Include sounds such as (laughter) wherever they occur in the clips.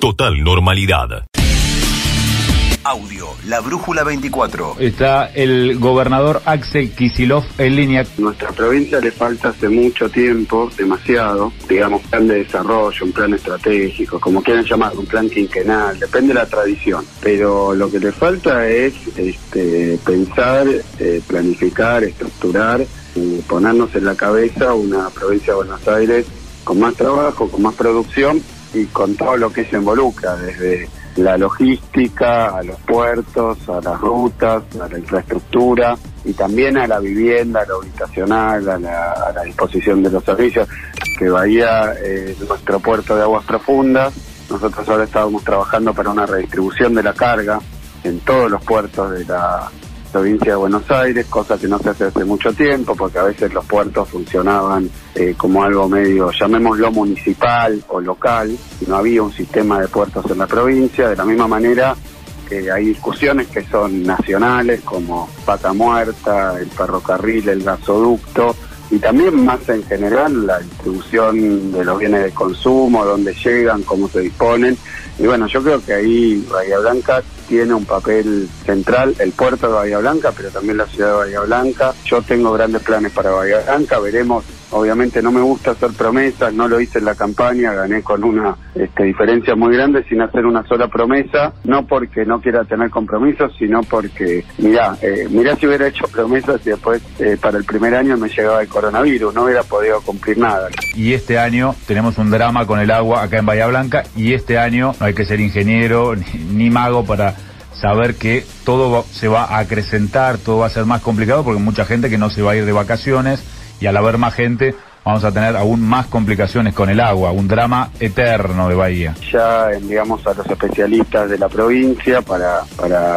Total normalidad. Audio, la Brújula 24. Está el gobernador Axel Kisilov en línea. Nuestra provincia le falta hace mucho tiempo, demasiado, digamos, plan de desarrollo, un plan estratégico, como quieran llamar, un plan quinquenal, depende de la tradición. Pero lo que le falta es este, pensar, eh, planificar, estructurar, y ponernos en la cabeza una provincia de Buenos Aires con más trabajo, con más producción y con todo lo que se involucra, desde la logística, a los puertos, a las rutas, a la infraestructura y también a la vivienda, a lo habitacional, a la, disposición de los servicios, que Bahía es nuestro puerto de aguas profundas. Nosotros ahora estábamos trabajando para una redistribución de la carga en todos los puertos de la provincia de Buenos Aires, cosa que no se hace hace mucho tiempo, porque a veces los puertos funcionaban eh, como algo medio, llamémoslo municipal o local, y no había un sistema de puertos en la provincia, de la misma manera que hay discusiones que son nacionales, como Pata Muerta, el ferrocarril, el gasoducto, y también más en general la distribución de los bienes de consumo, dónde llegan, cómo se disponen. Y bueno, yo creo que ahí Bahía Blanca tiene un papel central, el puerto de Bahía Blanca, pero también la ciudad de Bahía Blanca. Yo tengo grandes planes para Bahía Blanca, veremos Obviamente no me gusta hacer promesas, no lo hice en la campaña, gané con una este, diferencia muy grande sin hacer una sola promesa, no porque no quiera tener compromisos, sino porque, mirá, eh, mirá si hubiera hecho promesas y después eh, para el primer año me llegaba el coronavirus, no hubiera podido cumplir nada. Y este año tenemos un drama con el agua acá en Bahía Blanca y este año no hay que ser ingeniero (laughs) ni, mago para saber que todo se va a acrecentar, todo va a ser más complicado porque mucha gente que no se va a ir de vacaciones y al haber más gente vamos a tener aún más complicaciones con el agua, un drama eterno de Bahía. Ya enviamos a los especialistas de la provincia para,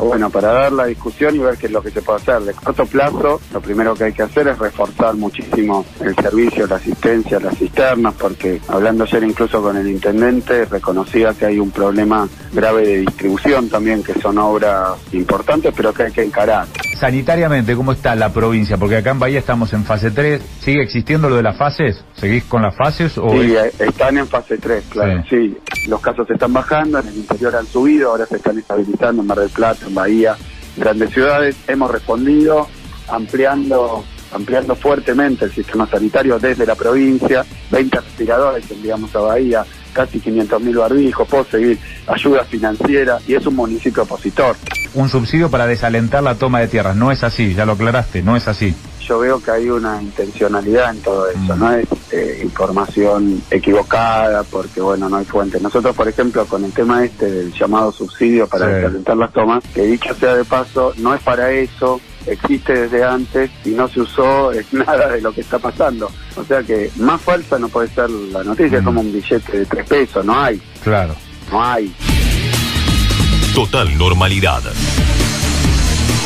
bueno, para dar la discusión y ver qué es lo que se puede hacer. De corto plazo, lo primero que hay que hacer es reforzar muchísimo el servicio, la asistencia, las cisternas, porque hablando ayer incluso con el intendente, reconocía que hay un problema grave de distribución también, que son obras importantes, pero que hay que encarar sanitariamente, ¿cómo está la provincia? Porque acá en Bahía estamos en fase 3. ¿Sigue existiendo lo de las fases? ¿Seguís con las fases? O sí, están en fase 3, claro. Sí. los casos están bajando, en el interior han subido, ahora se están estabilizando en Mar del Plata, en Bahía, grandes ciudades. Hemos respondido ampliando ampliando fuertemente el sistema sanitario desde la provincia, 20 respiradores enviamos a Bahía, casi 500.000 barbijos, puedo seguir, ayuda financiera y es un municipio opositor. Un subsidio para desalentar la toma de tierras, no es así, ya lo aclaraste, no es así. Yo veo que hay una intencionalidad en todo eso, mm. no es eh, información equivocada porque bueno, no hay fuente. Nosotros, por ejemplo, con el tema este del llamado subsidio para desalentar las tomas, que dicho sea de paso, no es para eso, existe desde antes y no se usó (laughs) nada de lo que está pasando. O sea que más falsa no puede ser la noticia, mm. como un billete de tres pesos, no hay. Claro. No hay. Total normalidad.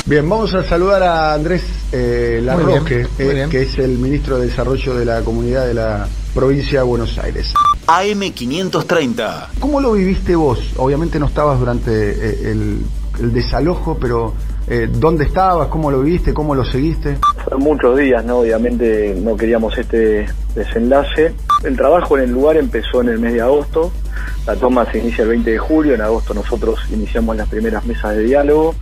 Bien, vamos a saludar a Andrés eh, Larroque, eh, que es el ministro de Desarrollo de la Comunidad de la Provincia de Buenos Aires. AM530. ¿Cómo lo viviste vos? Obviamente no estabas durante eh, el, el desalojo, pero eh, ¿Dónde estabas? ¿Cómo lo viste? ¿Cómo lo seguiste? Fueron muchos días, ¿no? Obviamente no queríamos este desenlace. El trabajo en el lugar empezó en el mes de agosto. La toma se inicia el 20 de julio. En agosto nosotros iniciamos las primeras mesas de diálogo.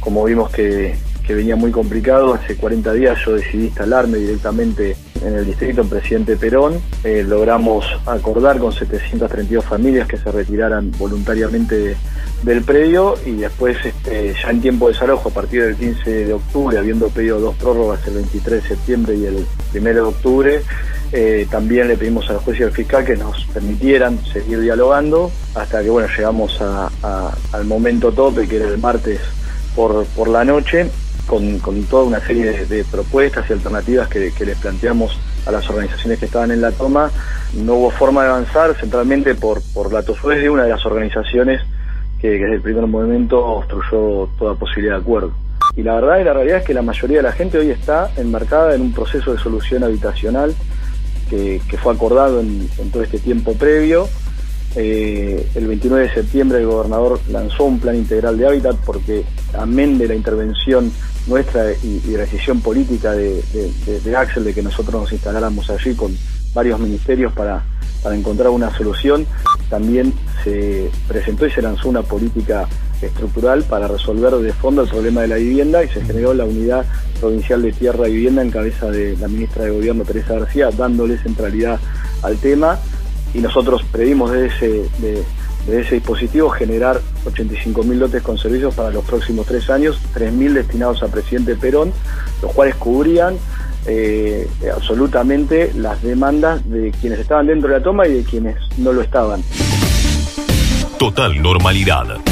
Como vimos que, que venía muy complicado, hace 40 días yo decidí instalarme directamente en el distrito en Presidente Perón. Eh, logramos acordar con 732 familias que se retiraran voluntariamente del predio y después este, ya en tiempo de desalojo a partir del 15 de octubre, habiendo pedido dos prórrogas el 23 de septiembre y el 1 de octubre, eh, también le pedimos al juez y al fiscal que nos permitieran seguir dialogando hasta que bueno llegamos al momento tope que era el martes por, por la noche con, toda una serie de, propuestas y alternativas que, les planteamos a las organizaciones que estaban en la toma. No hubo forma de avanzar centralmente por, por la tosudez de una de las organizaciones que, desde el primer momento obstruyó toda posibilidad de acuerdo. Y la verdad y la realidad es que la mayoría de la gente hoy está enmarcada en un proceso de solución habitacional que, fue acordado en, todo este tiempo previo. Eh, el 29 de septiembre el gobernador lanzó un plan integral de hábitat porque amén de la intervención nuestra y, la decisión política de, de, Axel de que nosotros nos instaláramos allí con varios ministerios para, para encontrar una solución también se presentó y se lanzó una política estructural para resolver de fondo el problema de la vivienda y se generó la unidad provincial de tierra y vivienda en cabeza de la ministra de Gobierno Teresa García, dándole centralidad al tema y nosotros pedimos de ese, de, ese dispositivo generar 85.000 lotes con servicios para los próximos tres años, 3.000 destinados a presidente Perón, los cuales cubrían eh, absolutamente las demandas de quienes estaban dentro de la toma y de quienes no lo estaban. Total normalidad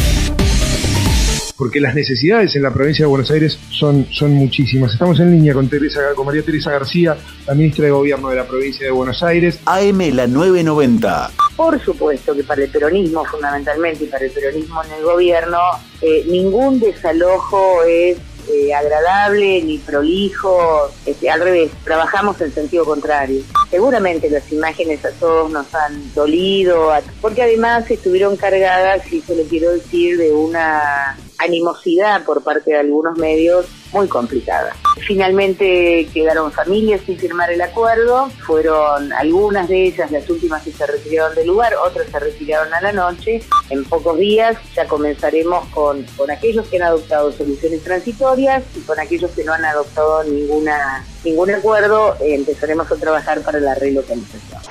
porque las necesidades en la provincia de Buenos Aires son, son muchísimas. Estamos en línea con, Teresa, con María Teresa García, la ministra de Gobierno de la provincia de Buenos Aires. AM la 990. Por supuesto que para el peronismo fundamentalmente y para el peronismo en el gobierno, eh, ningún desalojo es eh, agradable ni prolijo, este, al revés, trabajamos en sentido contrario. Seguramente las imágenes a todos nos han dolido, porque además estuvieron cargadas, si se lo quiero decir, de una animosidad por parte de algunos medios muy complicada. Finalmente quedaron familias sin firmar el acuerdo, fueron algunas de ellas las últimas que se retiraron del lugar, otras se retiraron a la noche. En pocos días ya comenzaremos con, con aquellos que han adoptado soluciones transitorias y con aquellos que no han adoptado ninguna ningún acuerdo, empezaremos a trabajar para la relocalización.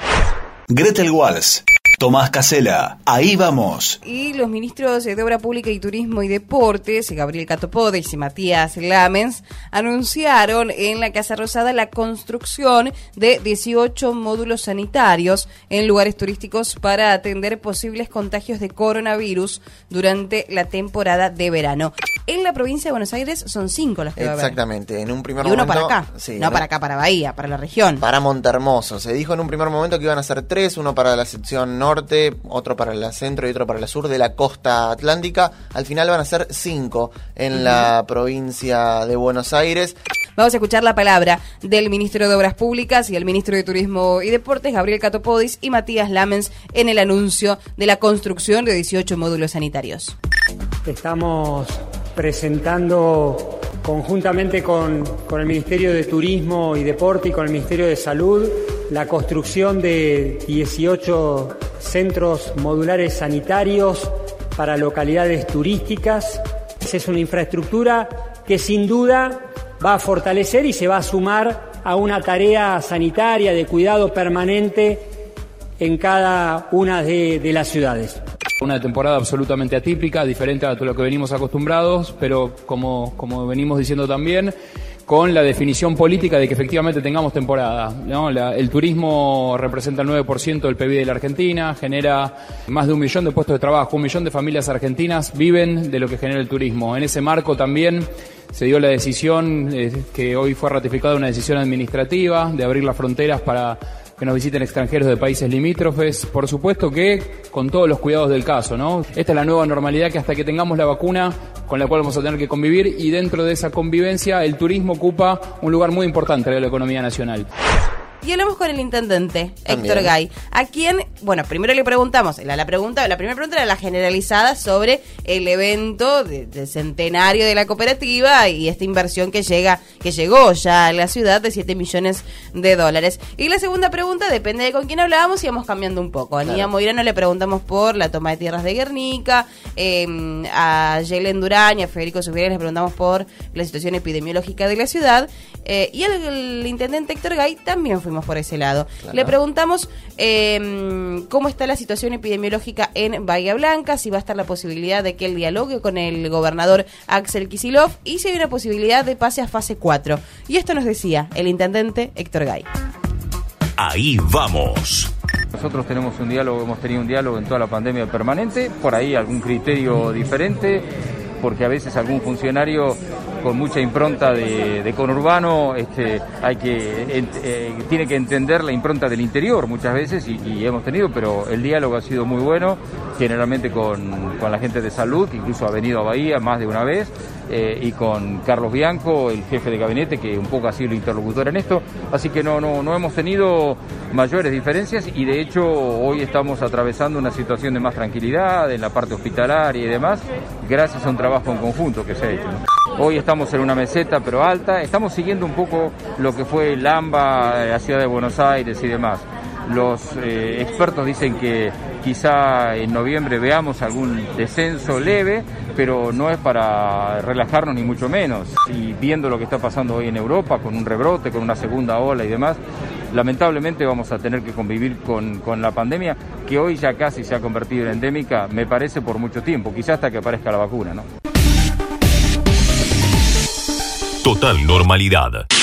Gretel Walls Tomás Casela, ahí vamos. Y los ministros de Obra Pública y Turismo y Deportes, Gabriel Catopodes y Matías Lamens, anunciaron en la Casa Rosada la construcción de 18 módulos sanitarios en lugares turísticos para atender posibles contagios de coronavirus durante la temporada de verano. En la provincia de Buenos Aires son cinco las que va a haber. Exactamente, en un primer y uno para acá, no para acá, para Bahía, para la región. Para Montermoso. Se dijo en un primer momento que iban a ser tres, uno para la sección norte norte, otro para el centro y otro para el sur de la costa atlántica. Al final van a ser cinco en la provincia de Buenos Aires. Vamos a escuchar la palabra del ministro de Obras Públicas y el ministro de Turismo y Deportes, Gabriel Catopodis, y Matías Lamens, en el anuncio de la construcción de 18 módulos sanitarios. Estamos presentando conjuntamente con, con, el Ministerio de Turismo y Deporte y con el Ministerio de Salud la construcción de 18 centros modulares sanitarios para localidades turísticas. Es una infraestructura que sin duda va a fortalecer y se va a sumar a una tarea sanitaria de cuidado permanente en cada una de, las ciudades. Una temporada absolutamente atípica, diferente a lo que venimos acostumbrados, pero como, como venimos diciendo también, con la definición política de que efectivamente tengamos temporada. el turismo representa el 9% del PIB de la Argentina, genera más de un millón de puestos de trabajo, un millón de familias argentinas viven de lo que genera el turismo. En ese marco también se dio la decisión, eh, que hoy fue ratificada una decisión administrativa, de abrir las fronteras para que nos visiten extranjeros de países limítrofes, por supuesto que con todos los cuidados del caso, ¿no? Esta es la nueva normalidad que hasta que tengamos la vacuna con la cual vamos a tener que convivir y dentro de esa convivencia el turismo ocupa un lugar muy importante en la economía nacional. Y hablamos con el intendente, Héctor Gay, a quien, bueno, primero le preguntamos, la, la, pregunta, la primera pregunta era la generalizada sobre el evento del centenario de la cooperativa y esta inversión que llega, que llegó ya a la ciudad de 7 millones de dólares. Y la segunda pregunta, depende de con quién hablábamos, íbamos cambiando un poco. A Nia Moirano le preguntamos por la toma de tierras de Guernica, em, a Yelen Durán y a Federico Subiera les preguntamos por la situación epidemiológica de la ciudad. Eh, y el, intendente Héctor Gay también fuimos por ese lado. Le preguntamos em, cómo está la situación epidemiológica en Bahía Blanca, si va a estar la posibilidad de que él dialogue con el gobernador Axel Kisilov y si hay una posibilidad de pase a fase 4. Y esto nos decía el intendente Héctor Gay. Ahí vamos. Nosotros tenemos un diálogo, hemos tenido un diálogo en toda la pandemia permanente, por ahí algún criterio diferente, porque a veces algún funcionario con mucha impronta de, conurbano, este, hay que, eh, tiene que entender la impronta del interior muchas veces y, hemos tenido, pero el diálogo ha sido muy bueno, generalmente con, con, la gente de salud, que incluso ha venido a Bahía más de una vez, eh, y con Carlos Bianco, el jefe de gabinete, que un poco ha sido el interlocutor en esto, así que no, no, no hemos tenido mayores diferencias y de hecho hoy estamos atravesando una situación de más tranquilidad en la parte hospitalaria y demás, gracias a un trabajo en conjunto que se ha hecho. Hoy estamos en una meseta pero alta, estamos siguiendo un poco lo que fue el AMBA, la ciudad de Buenos Aires y demás. Los eh, expertos dicen que quizá en noviembre veamos algún descenso leve, pero no es para relajarnos ni mucho menos. Y viendo lo que está pasando hoy en Europa, con un rebrote, con una segunda ola y demás, lamentablemente vamos a tener que convivir con, con la pandemia, que hoy ya casi se ha convertido en endémica, me parece por mucho tiempo, quizá hasta que aparezca la vacuna, ¿no? Total normalidad.